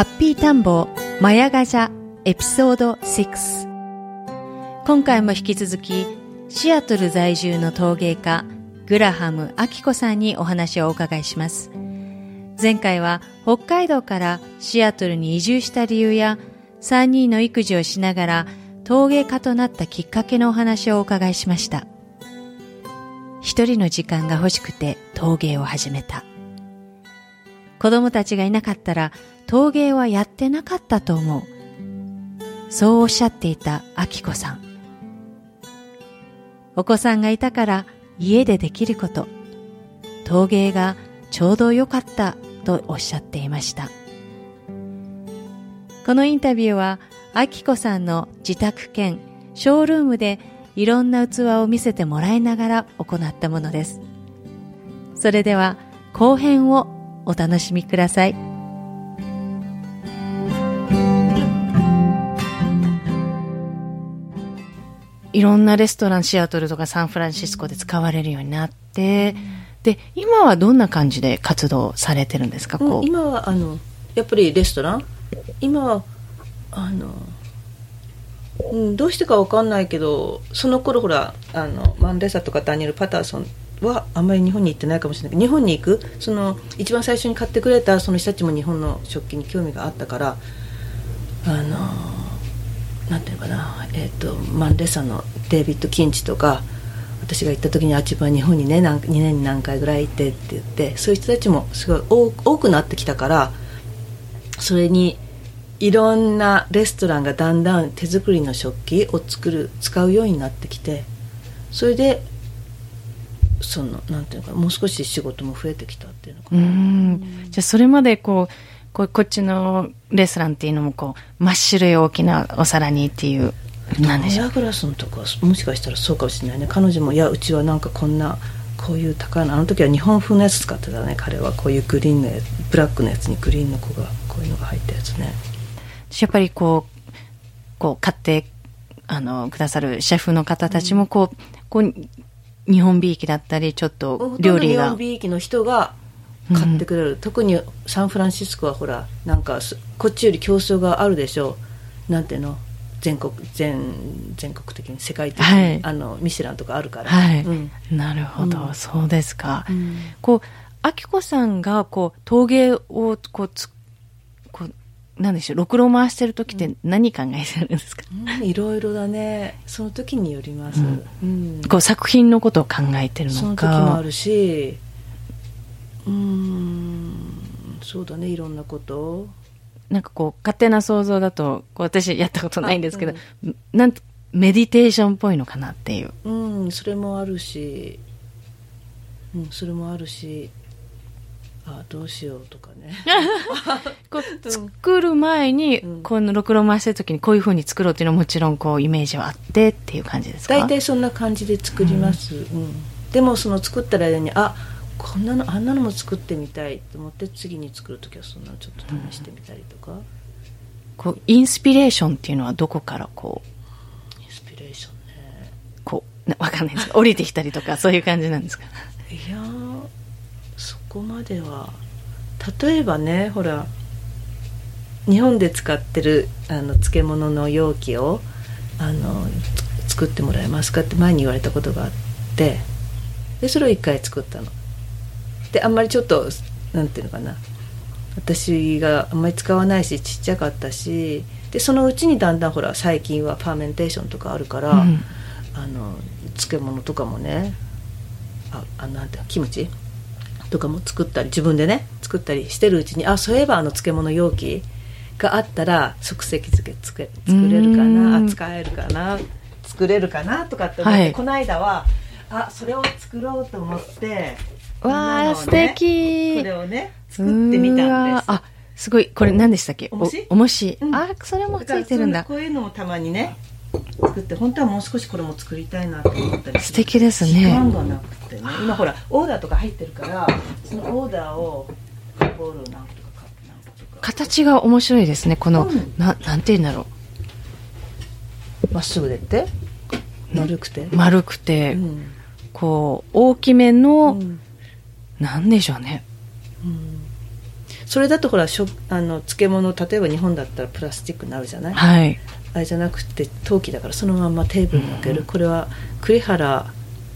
ハッピータンボーマヤガジャエピソード6今回も引き続きシアトル在住の陶芸家グラハム・アキコさんにお話をお伺いします。前回は北海道からシアトルに移住した理由や3人の育児をしながら陶芸家となったきっかけのお話をお伺いしました。一人の時間が欲しくて陶芸を始めた。子供たちがいなかったら陶芸はやってなかったと思う。そうおっしゃっていたアキコさん。お子さんがいたから家でできること、陶芸がちょうど良かったとおっしゃっていました。このインタビューは、アキコさんの自宅兼ショールームでいろんな器を見せてもらいながら行ったものです。それでは後編をお楽しみください。いろんなレストランシアトルとかサンフランシスコで使われるようになって、で今はどんな感じで活動されてるんですか、うん、今はあのやっぱりレストラン？今はあの、うん、どうしてか分かんないけどその頃ほらあのマンデサとかダニエル・パターソンはあんまり日本に行ってないかもしれない。けど日本に行く？その一番最初に買ってくれたその人たちも日本の食器に興味があったからあのなんていうかな、えーと、マンレサのデイビッド・キンチとか私が行った時にあっちば日本にね2年に何回ぐらい行ってって言ってそういう人たちもすごい多くなってきたからそれにいろんなレストランがだんだん手作りの食器を作る使うようになってきてそれでそのなんていうかもう少し仕事も増えてきたっていうのかな。じゃあそれまでこうここっちのレストランっていうのもこう真っ白い大きなお皿にっていうなんでしょう。グラスのとかもしかしたらそうかもしれないね。彼女もいやうちはなんかこんなこういう高いのあの時は日本風のやつ使ってたね。彼はこういうグリーンのやブラックのやつにグリーンの子がこういうのが入ったやつね。やっぱりこうこう買ってあのくださるシェフの方たちもこううん、こう日本びいきだったりちょっと料理が。日本びいきの人が買ってくれる、うん、特にサンフランシスコはほらなんかこっちより競争があるでしょ。うなんていうの？全国全全国的に世界的に、はい、あのミシュランとかあるから、はい、うん、なるほど、うん、そうですか、こうあきこさんがこう陶芸をこうつこうなんでしょうろくろ回してる時って何考えてるんですか、いろいろだね。その時によります、こう作品のことを考えてるのか。その時もあるしうん。そうだねいろんなこと。なんかこう勝手な想像だとこう私やったことないんですけど、うん、なんメディテーションっぽいのかなっていう。うんそれもあるし。うんそれもあるし。あどうしようとかね。こう作る前に、うん、このろくろ回してる時にこういうふうに作ろうっていうのはもちろんこうイメージはあってっていう感じですか？大体そんな感じで作ります、うん、うん、でもその作った間にあこんなのあんなのも作ってみたいと思って次に作る時はそんなのちょっと試してみたりとか、うん、こうインスピレーションっていうのはどこからこう？インスピレーションね。こうわかんないです。降りてきたりとかそういう感じなんですか？いやそこまでは。例えばねほら日本で使ってるあの漬物の容器をあの作ってもらえますかって前に言われたことがあって。でそれを一回作ったのであんまりちょっとなんていうのかな。私があんまり使わないしちっちゃかったしでそのうちにだんだんほら最近はパーメンテーションとかあるから、うん。あの漬物とかもねああなんてキムチ？とかも作ったり自分でね作ったりしてるうちにあそういえばあの漬物容器があったら即席漬け作れるかうな使えるかな作れるかなとかって思って、はい。この間はあそれを作ろうと思ってわあ、素敵。これをね作ってみたんです。あ、すごい。これ何でしたっけ？おもしおもし。うん。あ、それもついてるんだ。こういうのもたまにね作って本当はもう少しこれも作りたいなと思ったり素敵ですね。時間がなくてね。今ほらオーダーとか入ってるからそのオーダーをボールを何個とか形が面白いですね。この、うん。な、なんて言うんだろまっすぐでって？丸くて？う。丸くて、うん。こう、大きめの、うんなんでしょうね。うん。それだとほらしょあの漬物例えば日本だったらプラスチックになるじゃない？はい。あれじゃなくて陶器だからそのまんまテーブルに置ける、これは栗原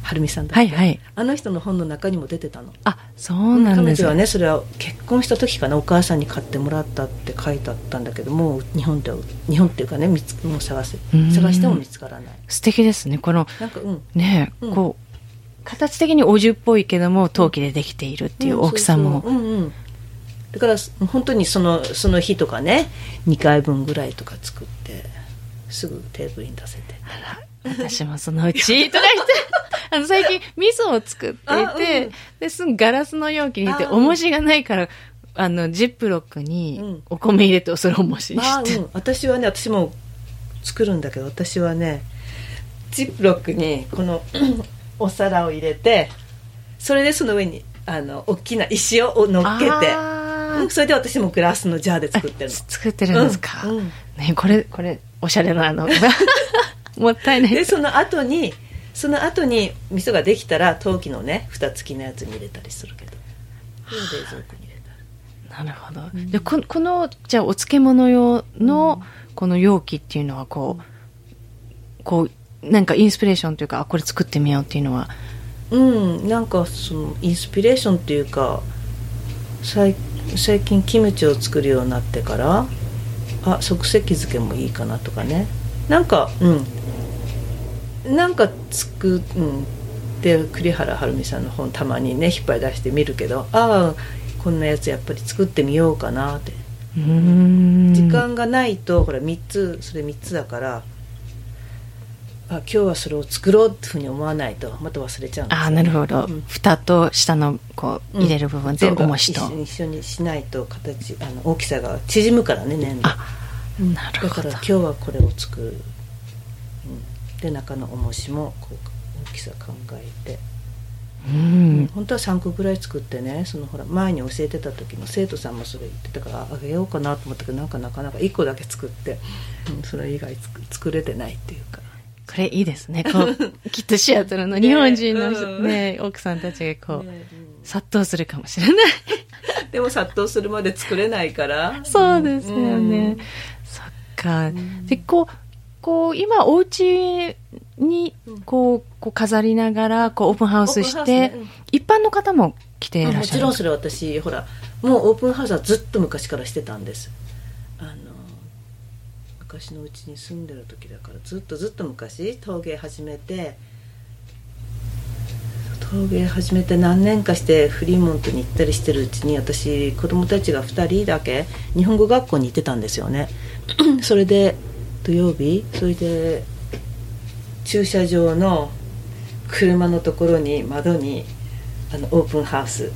はるみさんだっけ？はいはい。あの人の本の中にも出てたの。あ、そうなんです彼女はねそれは結婚した時かなお母さんに買ってもらったって書いてあったんだけどもう日本では日本っていうかね見つもう探せうん。探しても見つからない。素敵ですね。この、なんかうん。ね、うん。こう、形的にお重っぽいけども、陶器でできているっていう大きさも。だから本当にそのその日とかね2回分ぐらいとか作ってすぐテーブルに出せて。私もそのうち、とか言って、あの、最近、味噌を作っていあて、うんで、すぐガラスの容器に入れて、あうん。重しがないから、あの、ジップロックうにん。お米入れて、それを重しにまあ、うして。ん、私はね私も作るんだけど私はねジップロックにこのお皿を入れてそれでその上にあの大きな石を乗っけてそれで私もグラスのジャーで作ってるの作ってるんですか？うんうんね、これ、これ、おしゃれなの。もったいないで。その後にその後に味噌ができたら陶器のね蓋付きのやつに入れたりするけど冷蔵庫に入れたりなるほど。でここの、じゃあ、お漬物用の、この容器っていうのは、こう、こう、なんかインスピレーションというか、あ、これ作ってみようっていうのは、うんなんかそのインスピレーションっていうか最最近キムチを作るようになってからあ即席漬けもいいかなとかね。なんかうん。なんか作うんで栗原はるみさんの本たまにね引っ張り出してみるけどああこんなやつやっぱり作ってみようかなって。うーん。時間がないとほら3つそれ3つだからあ今日はそれを作ろうってふうに思わないと。また忘れちゃうんですよああ、なるほど。うん。蓋と下の、こう、入れる部分と全部重しと。一緒に一緒にしないと形あの大きさが縮むからね粘土。あなるほど。だから今日はこれを作る、うん、で中の重しもこう大きさ考えて、うん。本当は3個ぐらい作ってねそのほら前に教えてた時の生徒さんもそれ言ってたからあげようかなと思ったけどなんかなかなか1個だけ作って、うん、それ以外作作れてないっていうかこれいいですね。こう、きっとシアトルの日本人の人うんね、奥さんたちがこう、ね殺到するかもしれない。う んでも殺到するまで作れないからそうですようんね。そっか。で、こう、こう、今、お家に、こう、こう飾りながら、こう、オープンハウスしてねうん、一般の方も来ていらっしゃるもちろん。それ私ほらもうオープンハウスはずっと昔からしてたんです昔のうちに住んでる時だからずっとずっと昔陶芸始めて陶芸始めて何年かしてフリーモントに行ったりしてるうちに私子供たちが2人だけ日本語学校に行ってたんですよね。それで土曜日それで駐車場の車のところに窓にあのオープンハウス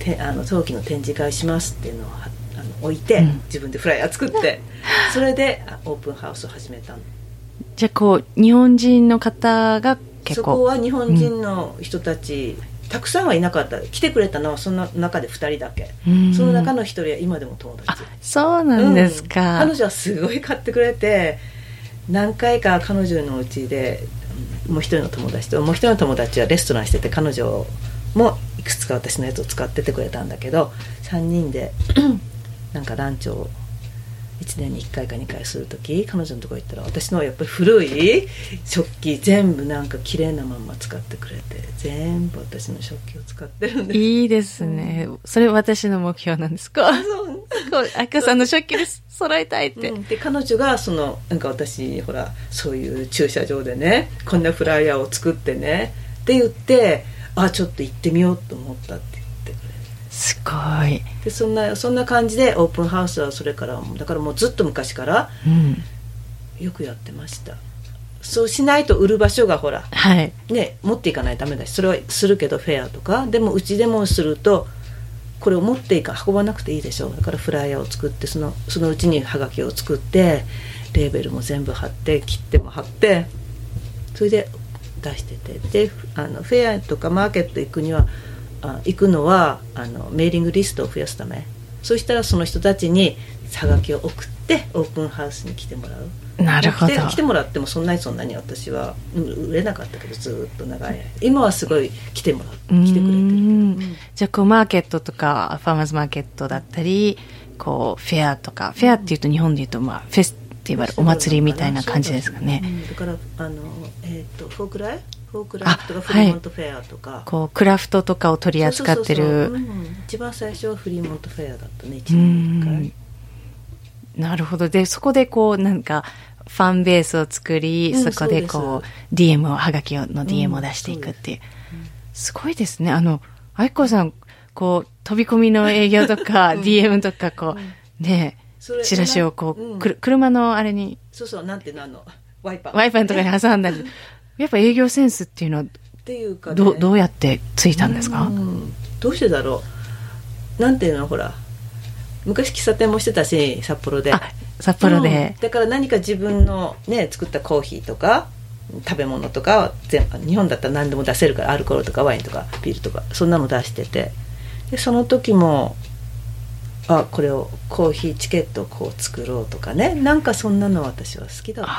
てあの陶器の展示会しますっていうのをはあの置いて、うん。自分でフライヤー作ってそれであオープンハウスを始めたの。じゃあ、こう、日本人の方が結そこ構、は日本人の人たち、たくさんはいなかった。来てくれたのはその中で2人だけ、うん。その中の1人は今でも友あ達、そうなんですうん。か。彼女はすごい買ってくれて何回か彼女のうちでうんもう一人の友達ともう一人の友達はレストランしてて彼女もいくつか私のやつを使っててくれたんだけど3人でなんかランチを1年に1回か2回する時彼女のとこ行ったら私のはやっぱり古い食器全部なんか綺麗なまんま使ってくれて全部私の食器を使ってるんです。いいですね。それ私の目標なんですか？そう。あきこさんの食器で揃えたいって、うん。で彼女がそのなんか私ほらそういう駐車場でねこんなフライヤーを作ってねって言ってあちょっと行ってみようと思ったってすごい、でそんなそんな感じでオープンハウスはそれからだからもうずっと昔からうん、よくやってました。そうしないと売る場所がほらはい。ね持っていかないとダメだしそれはするけどフェアとかでもうちでもするとこれを持っていか運ばなくていいでしょ。だからフライヤーを作ってそのそのうちにハガキを作ってレーベルも全部貼って切っても貼ってそれで出してて。であのフェアとかマーケット行くにはあ行くのはあのメーリングリストを増やすため。そしたらその人たちにハガキを送ってオープンハウスに来てもらう。なるほど。来てもらってもそんなにそんなに私はうん売れなかったけどずーっと長い。間今はすごい来てもらう。来てくれてるじゃあこうマーケットとかファーマーズマーケットだったりこうフェアとかフェアっていうと日本でいうとまあフェスティバルお祭りみたいな感じですかね、うん。だからあのえっ、とフォークライフ？フォークライフとかあフリーモントフェアとか、こうクラフトとかを取り扱ってる。うん一番最初はフリーモントフェアだったね1う年に1ん。回なるほど。でそこでこうなんかファンベースを作り、うんそこでこでう DM をはがきの DM を出していくっていう、す。ごいですね。あの愛子さんこう飛び込みの営業とか DM とかこうねチラシをこう、うん。くる車のあれに。そうそうなんていうのあのワイパー。ワイパーとかに挟んだり やっぱ営業センスっていうのはっていうか、ね、どうどうやってついたんですか、うん。どうしてだろう。なんていうのほら。昔喫茶店もしてたし札幌で。あ札幌で。うん、だから何か自分のね作ったコーヒーとか食べ物とか全日本だったら何でも出せるからアルコールとかワインとかビールとかそんなの出してて。でその時もあこれをコーヒーチケットをこう作ろうとかね。なんかそんなの私は好きだった。あ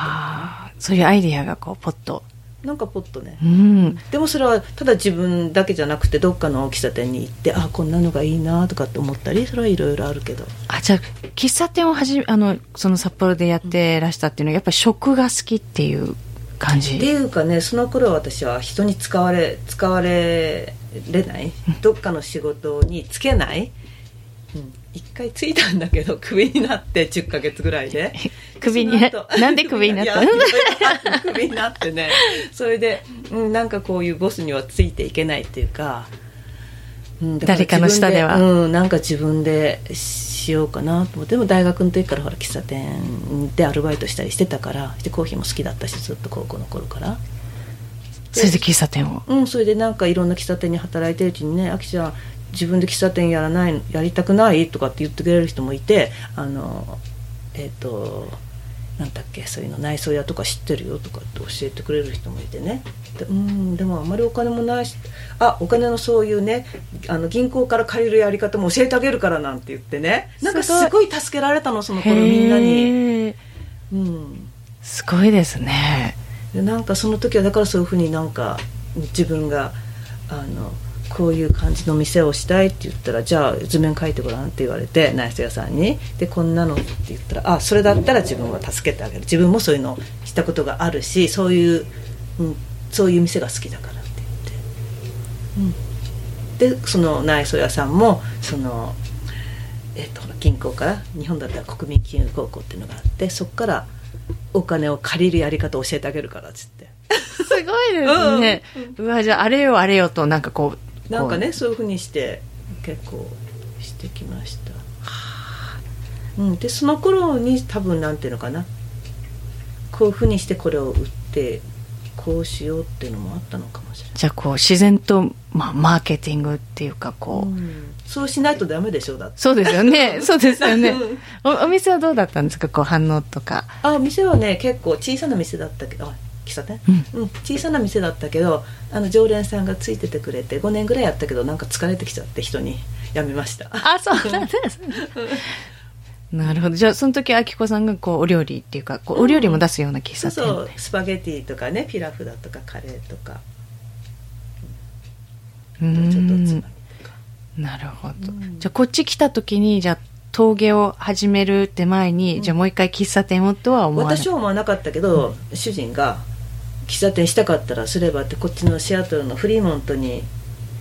あそういうアイディアがこうポッとなんかポッとね。うん。でもそれはただ自分だけじゃなくてどっかの喫茶店に行ってあこんなのがいいなとかって思ったりそれはいろいろあるけど。あじゃあ喫茶店をはじあのその札幌でやってらしたっていうのはやっぱり食が好きっていう感じ？っていうかねその頃私は人に使われ使われれない。どっかの仕事に就けない、うん、一回ついたんだけどクビになって10ヶ月ぐらいで。クビに なんでクビになったの？になってね。それで、うん、なんかこういうボスにはついていけないっていうか,、うん、だら誰かの下では。うん、なんか自分でしようかなと思って。でも大学の時からほら喫茶店でアルバイトしたりしてたからでコーヒーも好きだったしずっと高校の頃から。それで喫茶店を？うん、それでなんかいろんな喫茶店に働いてるうちにね「あきちゃん自分で喫茶店やらないやりたくない?」とかって言ってくれる人もいてあのえっ、となんだっけそういうの内装屋とか知ってるよとかって教えてくれる人もいてね。でうんでもあんまりお金もないしあお金のそういうねあの銀行から借りるやり方も教えてあげるからなんて言ってね。なんかすごい助けられたのその頃みんなに。うん。すごいですね。でなんかその時はだからそういうふうになんか自分があのこういう感じの店をしたいって言ったらじゃあ図面描いてごらんって言われて内装屋さんに。でこんなのって言ったらあそれだったら自分は助けてあげる。自分もそういうのをしたことがあるしそういう、うん、そういう店が好きだからって言って、うん、でその内装屋さんもその、えっと銀行から日本だったら国民金融高校っていうのがあってそこからお金を借りるやり方を教えてあげるからっつって。すごいですね、うわじゃああれよあれよとなんかこうなんかこねそういうふうにして結構してきました、うん、でその頃に多分なんていうのかな。こういうふうにしてこれを売ってこうしようっていうのもあったのかもしれうじゃあこう自然と、まあ、マーケティングっていうかこう、ない、うん。そうしないとダメでしょだって。そうですよね。そうですよね。う んおお店はどうだったんですか？こう反応とか。あ店はね結構小さな店だったけど。あ喫茶店、うん。小さな店だったけどあの常連さんがついててくれて5年ぐらいやったけどなんか疲れてきちゃって人に辞めました。あそうなんですね。なるほど。じゃあその時あきこさんがこうお料理っていうかこうお料理も出すような喫茶店、そうスパゲティとかねピラフだとかカレーとか。うちょっとおつまとか。なるほど、うん。じゃあこっち来た時にじゃあ陶芸を始めるって前に、じゃあもう一回喫茶店をとは思わない。私は思わなかったけど、主人が喫茶店したかったらすればってこっちのシアトルのフリーモントに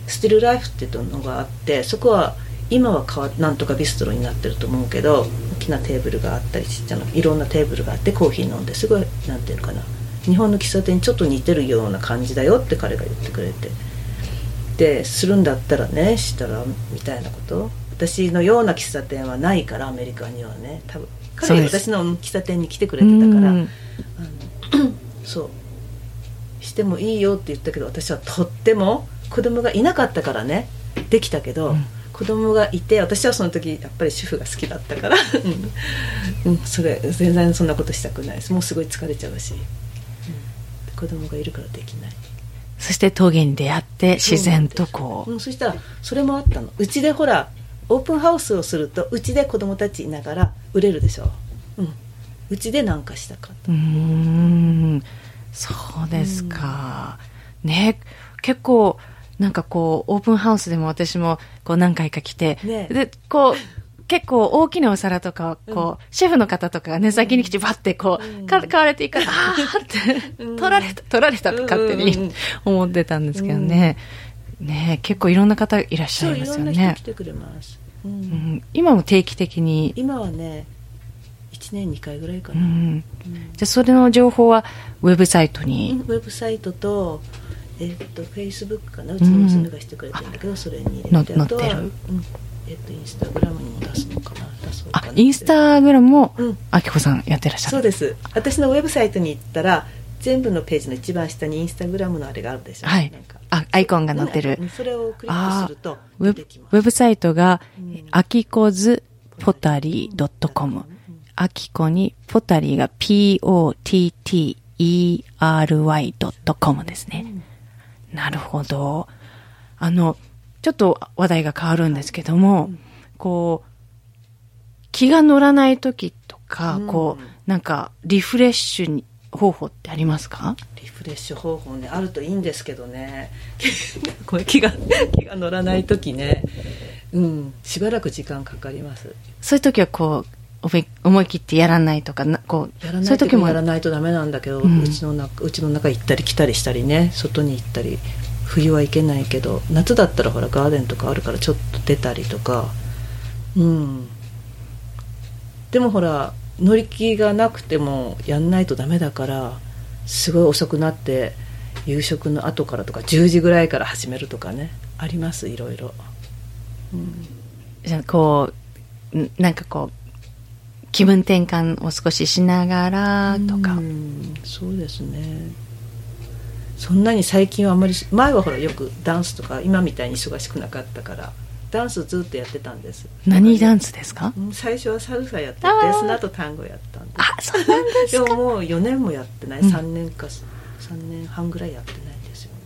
スティルライフっていうのがあってそこは今はかわなんとかビストロになってると思うけど大きなテーブルがあったりちっちゃないろんなテーブルがあってコーヒー飲んですごいなんていうのかな。日本の喫茶店にちょっと似てるような感じだよって彼が言ってくれて。でするんだったらねしたらみたいなこと。私のような喫茶店はないからアメリカにはね。多分彼が私の喫茶店に来てくれてたから。あの そうしてもいいよって言ったけど私はとっても子供がいなかったからね。できたけど、うん、子供がいて私はその時やっぱり主婦が好きだったから。うん、それ全然そんなことしたくないです。もうすごい疲れちゃうし、うん、子供がいるからできない。そして峠に出会って自然とこう、うん、そしたらそれもあったの。うちでほらオープンハウスをするとうちで子供たちいながら売れるでしょ。うん。うちで何かしたかった。うんそうですか、ね結構なんかこうオープンハウスでも私もこう何回か来て、ね、でこう結構大きなお皿とかこう、うん、シェフの方とかがね先に来てバッてこう、うん、買われていくから、ああって 取られた取られたって勝手に思ってたんですけどね、ね結構いろんな方いらっしゃいますよね。今も定期的に。今はね1年2回ぐらいかな、うん、じゃあそれの情報はウェブサイトに、ウェブサイトとえっとフェイスブックかな。うちの娘がしてくれてるんだけど、それに入れて。あとは、うん、えっとインスタグラムにも出すのかな。出そうかな。あインスタグラムも、うん、あきこさんやってらっしゃる？そうです。私のウェブサイトに行ったら全部のページの一番下にインスタグラムのあれがあるでしょ。はい。あアイコンが載ってる、それをクリックするとウェブサイトが、あきこずポタリー .com あきこにポタリーが p-o-t-t-e-r-y.com ですね、うんなるほど。あの、ちょっと話題が変わるんですけども、こう、気が乗らない時とか、うん、こう、なんか、リフレッシュに方法ってありますかリフレッシュ方法ね、あるといいんですけどね。これ気が、気が乗らない時ね、うん、しばらく時間かかります。そういう時はこう、思い切ってやらないとかこうやらない時もやらないとダメなんだけど、うん、ちの中うちの中行ったり来たりしたりね外に行ったり冬は行けないけど夏だったらほらガーデンとかあるからちょっと出たりとか。うん。でもほら乗り気がなくてもやんないとダメだからすごい遅くなって夕食の後からとか10時ぐらいから始めるとかね。ありますいろいろ、うん、じゃあこうなんかこう気分転換を少ししながらとか。そうですね。そんなに最近はあんまり前はほらよくダンスとか今みたいに忙しくなかったからダンスずっとやってたんです。何ダンスですか？最初はサルサやっててその後単語やったんで。すあそうなんですか。でももう4年もやってない、うん、3年か3年半ぐらいやってないんですよね、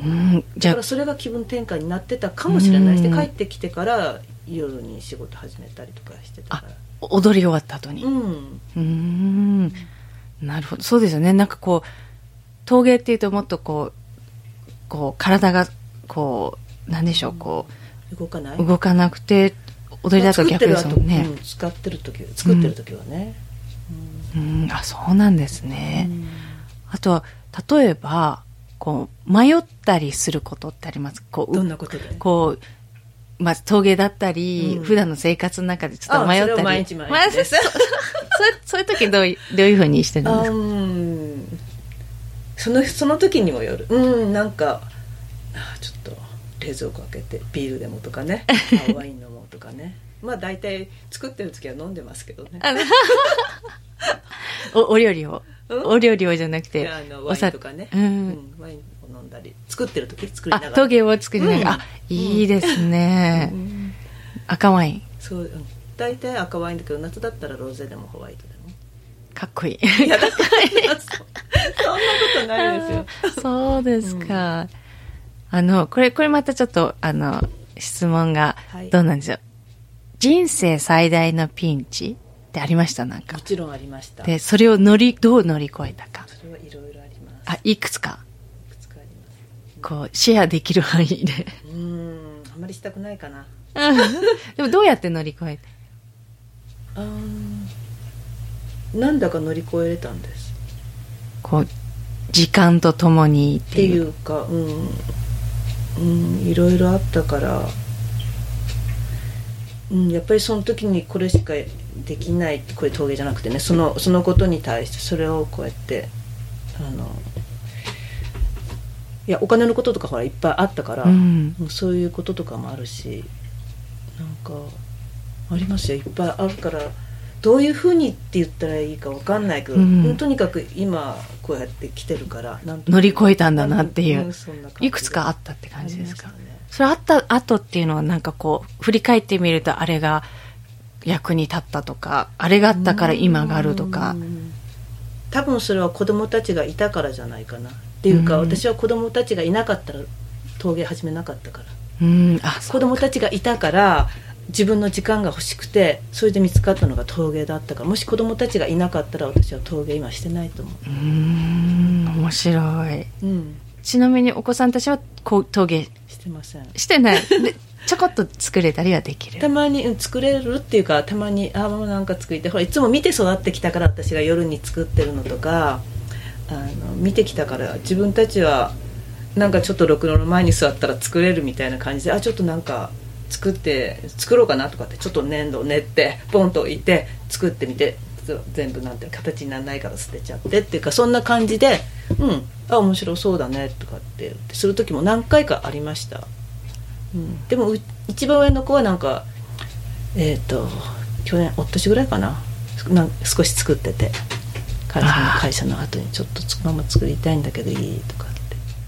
うん、じゃあ。だからそれが気分転換になってたかもしれないし、うん、帰ってきてから夜に仕事始めたりとかしてたから踊り終わった後に。うん。うんなるほど。そうですよね。なんかこう、陶芸っていうともっとこう、こう、体が、こう、なんでしょう、こう、動かない？動かなくて、踊りだと逆ですもんね。使ってる時、作ってる時はね。うん、うん、あ、そうなんですね。あとは、例えば、こう、迷ったりすることってあります？こう、どんなことで？こう、まあ、陶芸だったり、うん、普段の生活の中でちょっと迷ったり。毎日毎日です。そういう時どういう、どういうふうにしてるんですか？うんその、その時にもよる。うん、なんか、あちょっと冷蔵庫開けてビールでもとかね、ワイン飲もうとかね。まあ大体作ってる時は飲んでますけどね。おお料理を、うん、お料理をじゃなくて。あのワインとかね。うん、うん、ワイン飲んだり作ってる時作りながら。陶芸を作りながら、うん、あいいですね、うん、赤ワイン。そう、うん、大体赤ワインだけど夏だったらロゼでもホワイトでも。かっこいい。いやだからそんなことないですよ。そうですか、あのこれこれまたちょっとあの質問がどうなんですよ、はい、人生最大のピンチってありました？なんか。もちろんありました。でそれを乗りどう乗り越えたか。それはいろいろあります。あいくつか？こうシェアできる範囲で。うんあんまりしたくないかな。でもどうやって乗り越えて？あなんだか乗り越えれたんです。こう時間とともにっていうかうん、うん、いろいろあったから。うん、やっぱりその時にこれしかできないこれ峠じゃなくてねそのそのことに対してそれをこうやってあのいやお金のこととかほらいっぱいあったから、うん。もうそういうこととかもあるしなんかありますよいっぱいあるからどういうふうにって言ったらいいかわかんないけど、うん。とにかく今こうやって来てるから乗り越えたんだなっていう、いくつかあったって感じですか？ね。それあった後っていうのはなんかこう振り返ってみるとあれが役に立ったとかあれがあったから今があるとか。うん。多分それは子供たちがいたからじゃないかなっていうか、うん。私は子供たちがいなかったら陶芸始めなかったから。うん。あ子供たちがいたから自分の時間が欲しくてそれで見つかったのが陶芸だったからもし子供たちがいなかったら私は陶芸今してないと思う。ーん。面白い。ううん。ちなみにお子さんたちはこう陶芸してません。してない。でちょこっと作れたりはできる？たまにうん作れるっていうかたまにあママなんか作りてほらいつも見て育ってきたから私が夜に作ってるのとかあの見てきたから自分たちはなんかちょっとろくろの前に座ったら作れるみたいな感じであちょっとなんか作って作ろうかなとかってちょっと粘土を練ってポンと置いて作ってみて全部なんて形にならないから捨てちゃってっていうかそんな感じでうんあ面白そうだねとかってする時も何回かありました。うん、でもう一番上の子はなんかえっ、と去年おっとしぐらいかなな少し作ってて会社の会社の後にちょっとつママ作りたいんだけどいいとかって。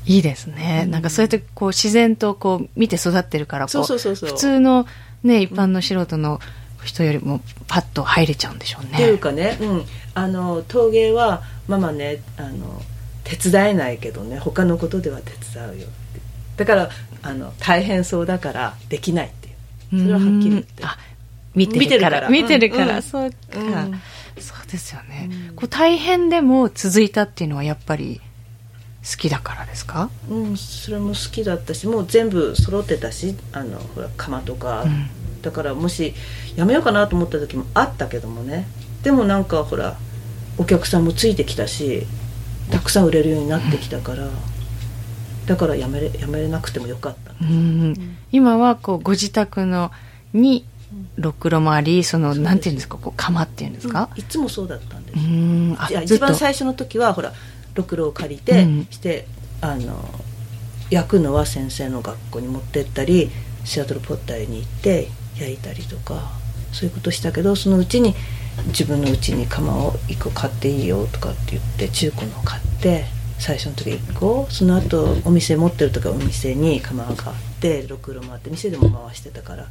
いいですね。なんかそうやってこう自然とこう見て育ってるからこそう普通のね一般の素人の人よりもパッと入れちゃうんでしょうね。っていうかね、うん、あの陶芸はママねあの手伝えないけどね他のことでは手伝うよって。だからあの大変そうだからできないっていう。それははっきり言って。うん。あ見てるから。見見てるから。てるから、うん。そうか、うんそうですよね、うん。こう大変でも続いたっていうのはやっぱり好きだからですか、うん、それも好きだったしもう全部揃ってたしあのほら釜とか、うん。だからもしやめようかなと思った時もあったけどもね。でもなんかほらお客さんもついてきたしたくさん売れるようになってきたから、だからやめれやめれなくてもよかったうん。今はこうご自宅のにろくろもありそのなんていうんですか？こう釜っていうんですか？うん。いつもそうだったんです。う、ん。あ一番最初の時はほらろくろを借りて、うん。してあの焼くのは先生の学校に持ってったりシアトルポッターに行って焼いたりとかそういうことしたけどそのうちに自分のうちに釜を1個買っていいよとかって言って中古のを買って最初の時1個その後お店持ってる時はお店に釜が買ってろくろもあって店でも回してたから、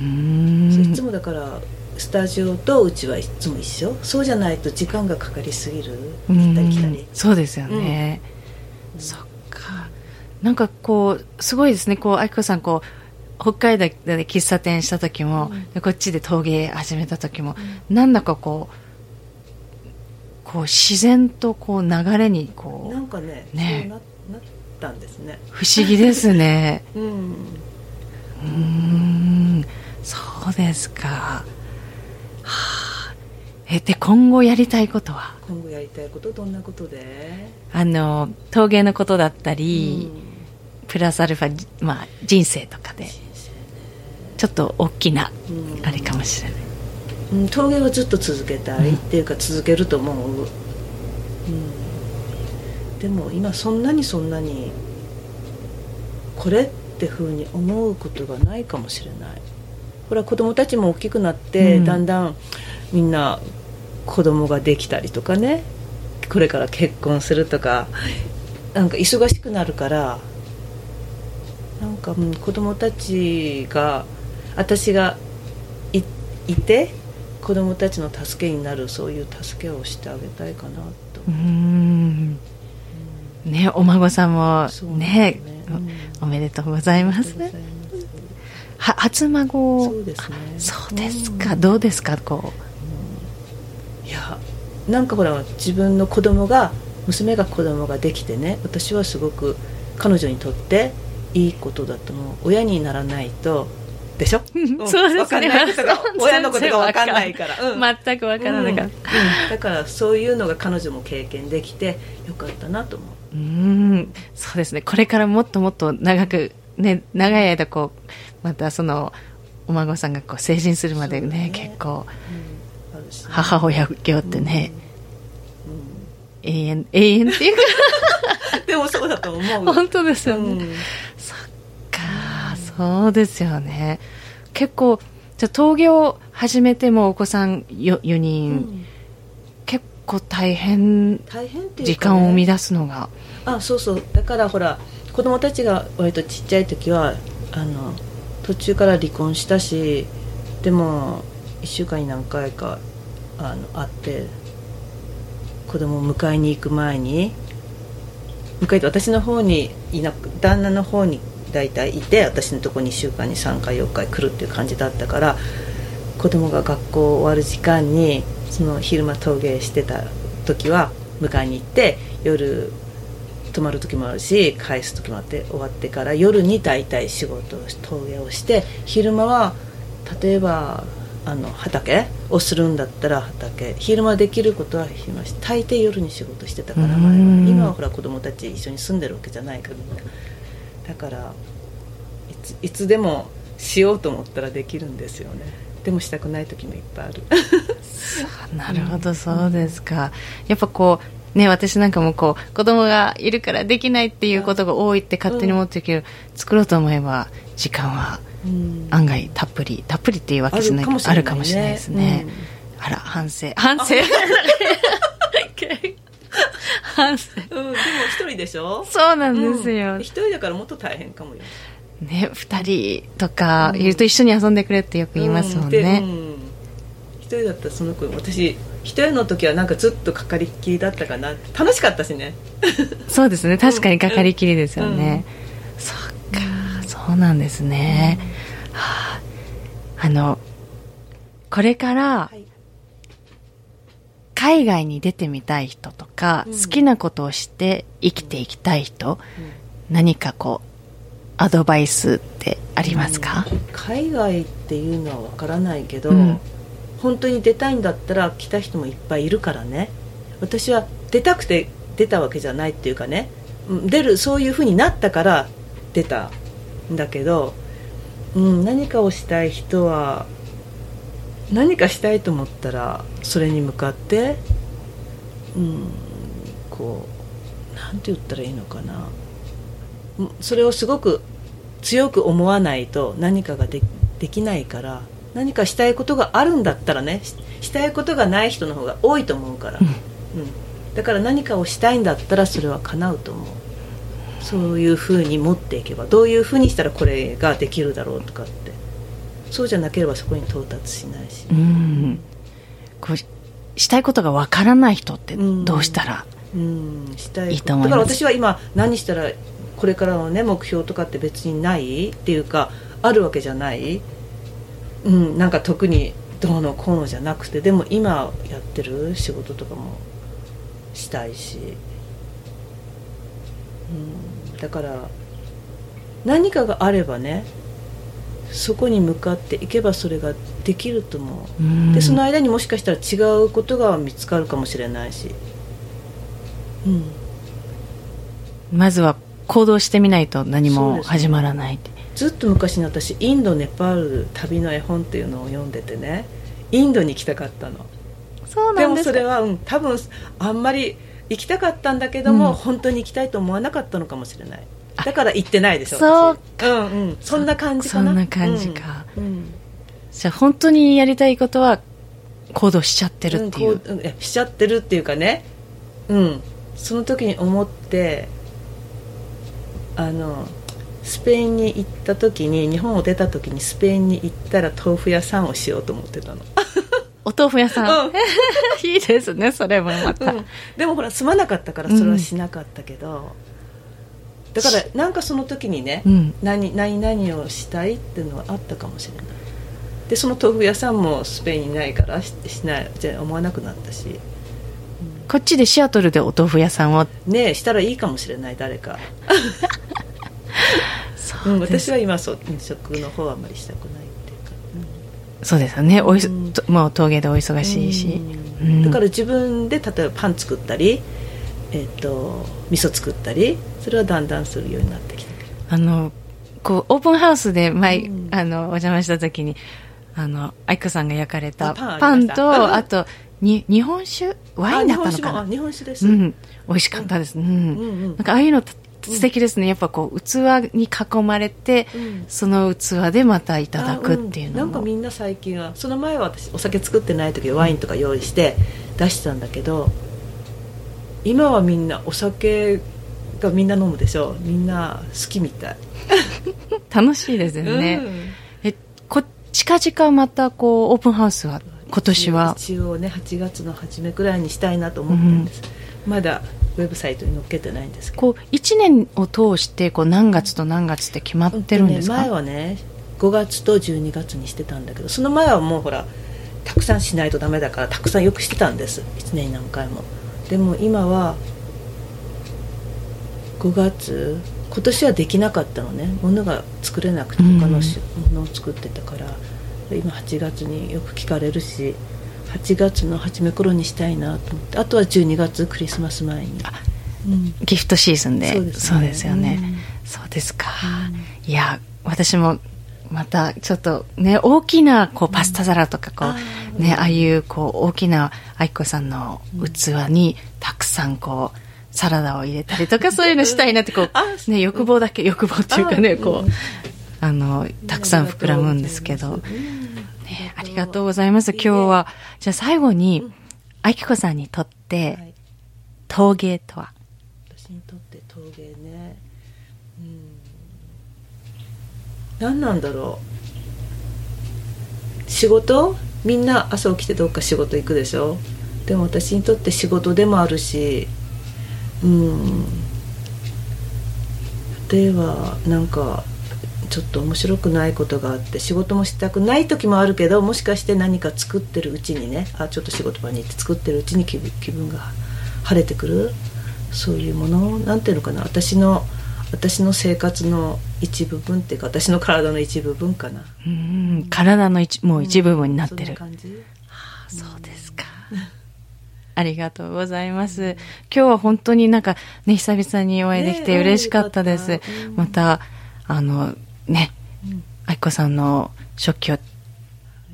いつもだからスタジオとうちはいつも一緒？そうじゃないと時間がかかりすぎる？行ったり来たり。うんそうですよね、そっか。なんかこうすごいですね。こう愛子さんこう北海道で喫茶店した時も、うん。でこっちで陶芸始めた時も、なんだかこうこう自然とこう流れにこなうんかねね。ななったんですね。不思議ですね。うん。うーんそうですか、はあ、えで今後やりたいことは？今後やりたいことどんなことで？あの陶芸のことだったり、プラスアルファ、まあ、人生とかでちょっと大きなうん。あれかもしれない、うん、陶芸はずっと続けたい、うん。っていうか続けると思う、うん、でも今そんなにそんなにこれってふうに思うことがないかもしれないほら子供たちも大きくなって、うん。だんだんみんな子供ができたりとかね。これから結婚するとか。なんか忙しくなるから。なんか、うん、子供たちが私がいいて子供たちの助けになるそういう助けをしてあげたいかなと。うーん。ねお孫さんもねよね。おおめでとうございますは初孫。そうですね。そうですか、うんどうですかこいやなんかほら自分の子供が娘が子供ができてね私はすごく彼女にとっていいことだと思う。親にならないとでしょ、うそうですね。親のことがわかんない。から、う、うん。全くわからなかった、うん。だからそういうのが彼女も経験できてよかったなと思う。うーん。そうですね。これからもっともっと長くね長い間こうまたそのお孫さんがこう成人するまでね、ね。結構母親業ってね、永遠永遠っていうか。でもそうだと思う。本当ですよね、うん。そっかそうですよね。結構じゃあ陶芸を始めてもお子さん 4, 4人、うん。結構大変時間を生み出すのが。あそうそう。だからほら子供たちが割とちっちゃい時はあの途中から離婚したしでも1週間に何回かあの会って子供を迎えに行く前に迎えて私の方にいなく旦那の方に大体いて私のとこに1週間に3回4回来るっていう感じだったから子供が学校終わる時間にその昼間陶芸してた時は迎えに行って夜泊まる時もあるし返す時もあって終わってから夜に大体仕事をし陶芸をして昼間は例えばあの畑をするんだったら畑。昼間できることは昼間し大抵夜に仕事してたから前はうん。今はほら子供たち一緒に住んでるわけじゃないからだからいついつでもしようと思ったらできるんですよね。でもしたくない時もいっぱいある。なるほどそうですか。やっぱこうね私なんかもこう子供がいるからできないっていうことが多いって勝手に思ってるけど、作ろうと思えば時間はうん。案外たっぷりたっぷりっていうわけじゃないあるかもしれないですね、あら反省。反省。反省。うん、でも一人でしょ？そうなんですよ、うん。一人だからもっと大変かもよ。ね二人とかいると一緒に遊んでくれってよく言いますもんでね、うん。一人だったらその子私一人の時はなんかずっとかかりっきりだったかな楽しかったしね。そうですね。確かにかかりきりですよね、そっか。そうなんですね、はあ、あのこれからはい。海外に出てみたい人とか、うん。好きなことをして生きていきたい人、何かこうアドバイスってありますか、海外っていうのはわからないけど、うん本当に出たいんだったら来た人もいっぱいいるからね。私は出たくて出たわけじゃないっていうかね。出るそういうふうになったから出たんだけど、うん、何かをしたい人は何かしたいと思ったらそれに向かって、うん、こうなんて言ったらいいのかな。それをすごく強く思わないと何かができないから何かしたいことがあるんだったらねししたいことがない人の方が多いと思うから、うん。だから何かをしたいんだったらそれは叶うと思う。そういうふうに持っていけばどういうふうにしたらこれができるだろうとかって。そうじゃなければそこに到達しないし。うん。こうしたいことがわからない人ってうん。どうしたら、うん。したいいいと思います。だから私は今何したらこれからのね目標とかって別にないっていうかあるわけじゃないうんなんか特にどうのこうのじゃなくてでも今やってる仕事とかもしたいし、うん、だから何かがあればねそこに向かっていけばそれができると思う。うん。でその間にもしかしたら違うことが見つかるかもしれないし、うん、まずは行動してみないと何も始まらないってずっと昔に私インドネパール旅の絵本っていうのを読んでてね。インドに行きたかったの。そうでもそれは、うん、多分あんまり行きたかったんだけども、うん。本当に行きたいと思わなかったのかもしれない。だから行ってないでしょそう私うんうん。そんな感じかな。そんな感じか。うん。うん。じゃあ本当にやりたいことは行動しちゃってるっていう,、うんしちゃってるっていうかね。うん。その時に思ってあのスペインに行った時に日本を出た時にスペインに行ったら豆腐屋さんをしようと思ってたの、お豆腐屋さん、うん。いいですねそれもまた、うん。でもほら住まなかったからそれはしなかったけど、だからなんかその時にね、うん。何何々をしたいっていうのはあったかもしれない。でその豆腐屋さんもスペインにないからししないじゃ思わなくなったし。こっちでシアトルでお豆腐屋さんを。ねえしたらいいかもしれない誰か、そ ううん、私は今そううん食の方はあんまりしたくないっていうか、そうですよね。おいそうん。ともう陶芸でお忙しい。し、うん。うん。だから自分で例えばパン作ったり、えっと味噌作ったりそれはだんだんするようになってきた。あのこう、オープンハウスで前、うん。あの、お邪魔した時に、あの、愛子さんが焼かれたあパンと、あと、に、日本酒？ワインだったのかな？日本酒です、うん。美味しかったです。うん。うんうんなんかああいうの素敵ですね。やっぱこう、器に囲まれて、うんその器でまたいただくっていうのも。あんなんかみんな最近はその前は私お酒作ってない時ワインとか用意して出してたんだけど今はみんなお酒がみんな飲むでしょみんな好きみたい 楽しいですよね。うんえ、こ、近々またこう、オープンハウスは、今年は？一応ね8月の初めくらいにしたいなと思ってるんです、まだウェブサイトに載っけてないんですけど。こう、一年を通して、こう、何月と何月って決まってるんですか、ね、前はね5月と12月にしてたんだけどその前はもうほらたくさんしないとダメだからたくさんよくしてたんです。1年に何回も。でも今は5月今年はできなかったのね。物が作れなくてうん。他のしものを作ってたから、今8月によく聞かれるし8月の初め頃にしたいなと思ってあとは12月クリスマス前に、うん。ギフトシーズンで。そうですね。よね。そうですか。いや、私も、また、ちょっとね、大きな、こう、パスタ皿とか、こあう、ね、ああいう、こう、大きな、愛子さんの器に、たくさん、こう、サラダを入れたりとか、そういうのしたいなって、こ あう、ね、欲望だけ、欲望っていうかね、あこう、あの、たくさん膨らむんですけど、ね、ありがとうございます。今日は、じゃあ最後に、愛子さんにとっはて、い。陶芸とは？私にとって陶芸ね。うん。何なんだろう。仕事？みんな朝起きてどっか仕事行くでしょ？でも私にとって仕事でもあるしうん。例えばなんかちょっと面白くないことがあって仕事もしたくない時もあるけどもしかして何か作ってるうちにねあちょっと仕事場に行って作ってるうちに気分気分が晴れてくるそういうものなんていうのかな私の私の生活の一部分っていうか私の体の一部分かなうん体の一もう一部分になってそんる。感じそうですか。ありがとうございます。今日は本当になんかね、久々にお会いできてね嬉しかったです。よかったうんまた、あの、ね、うん愛子さんの食器を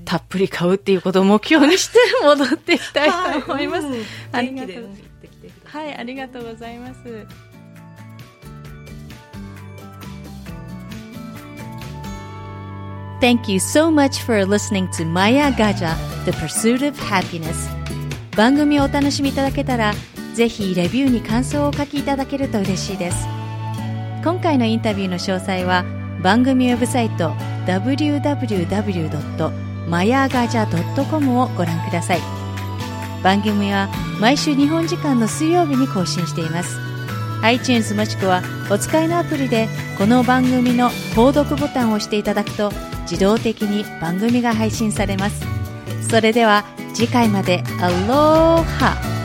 たっぷり買うっていうことを目標にして戻っていきたいと思います。ありがとうはい、ありがとうございます。Thank you so much for listening to Maya Gaja, The Pursuit of Happiness. 番組をお楽しみいただけたら、ぜひレビューに感想をお書きいただけると嬉しいです。今回のインタビューの詳細は番組ウェブサイト www.mayagaja.com をご覧ください。番組は毎週日本時間の水曜日に更新しています。iTunes もしくはお使いのアプリでこの番組の購読ボタンを押していただくと自動的に番組が配信されます。それでは次回までアローハ。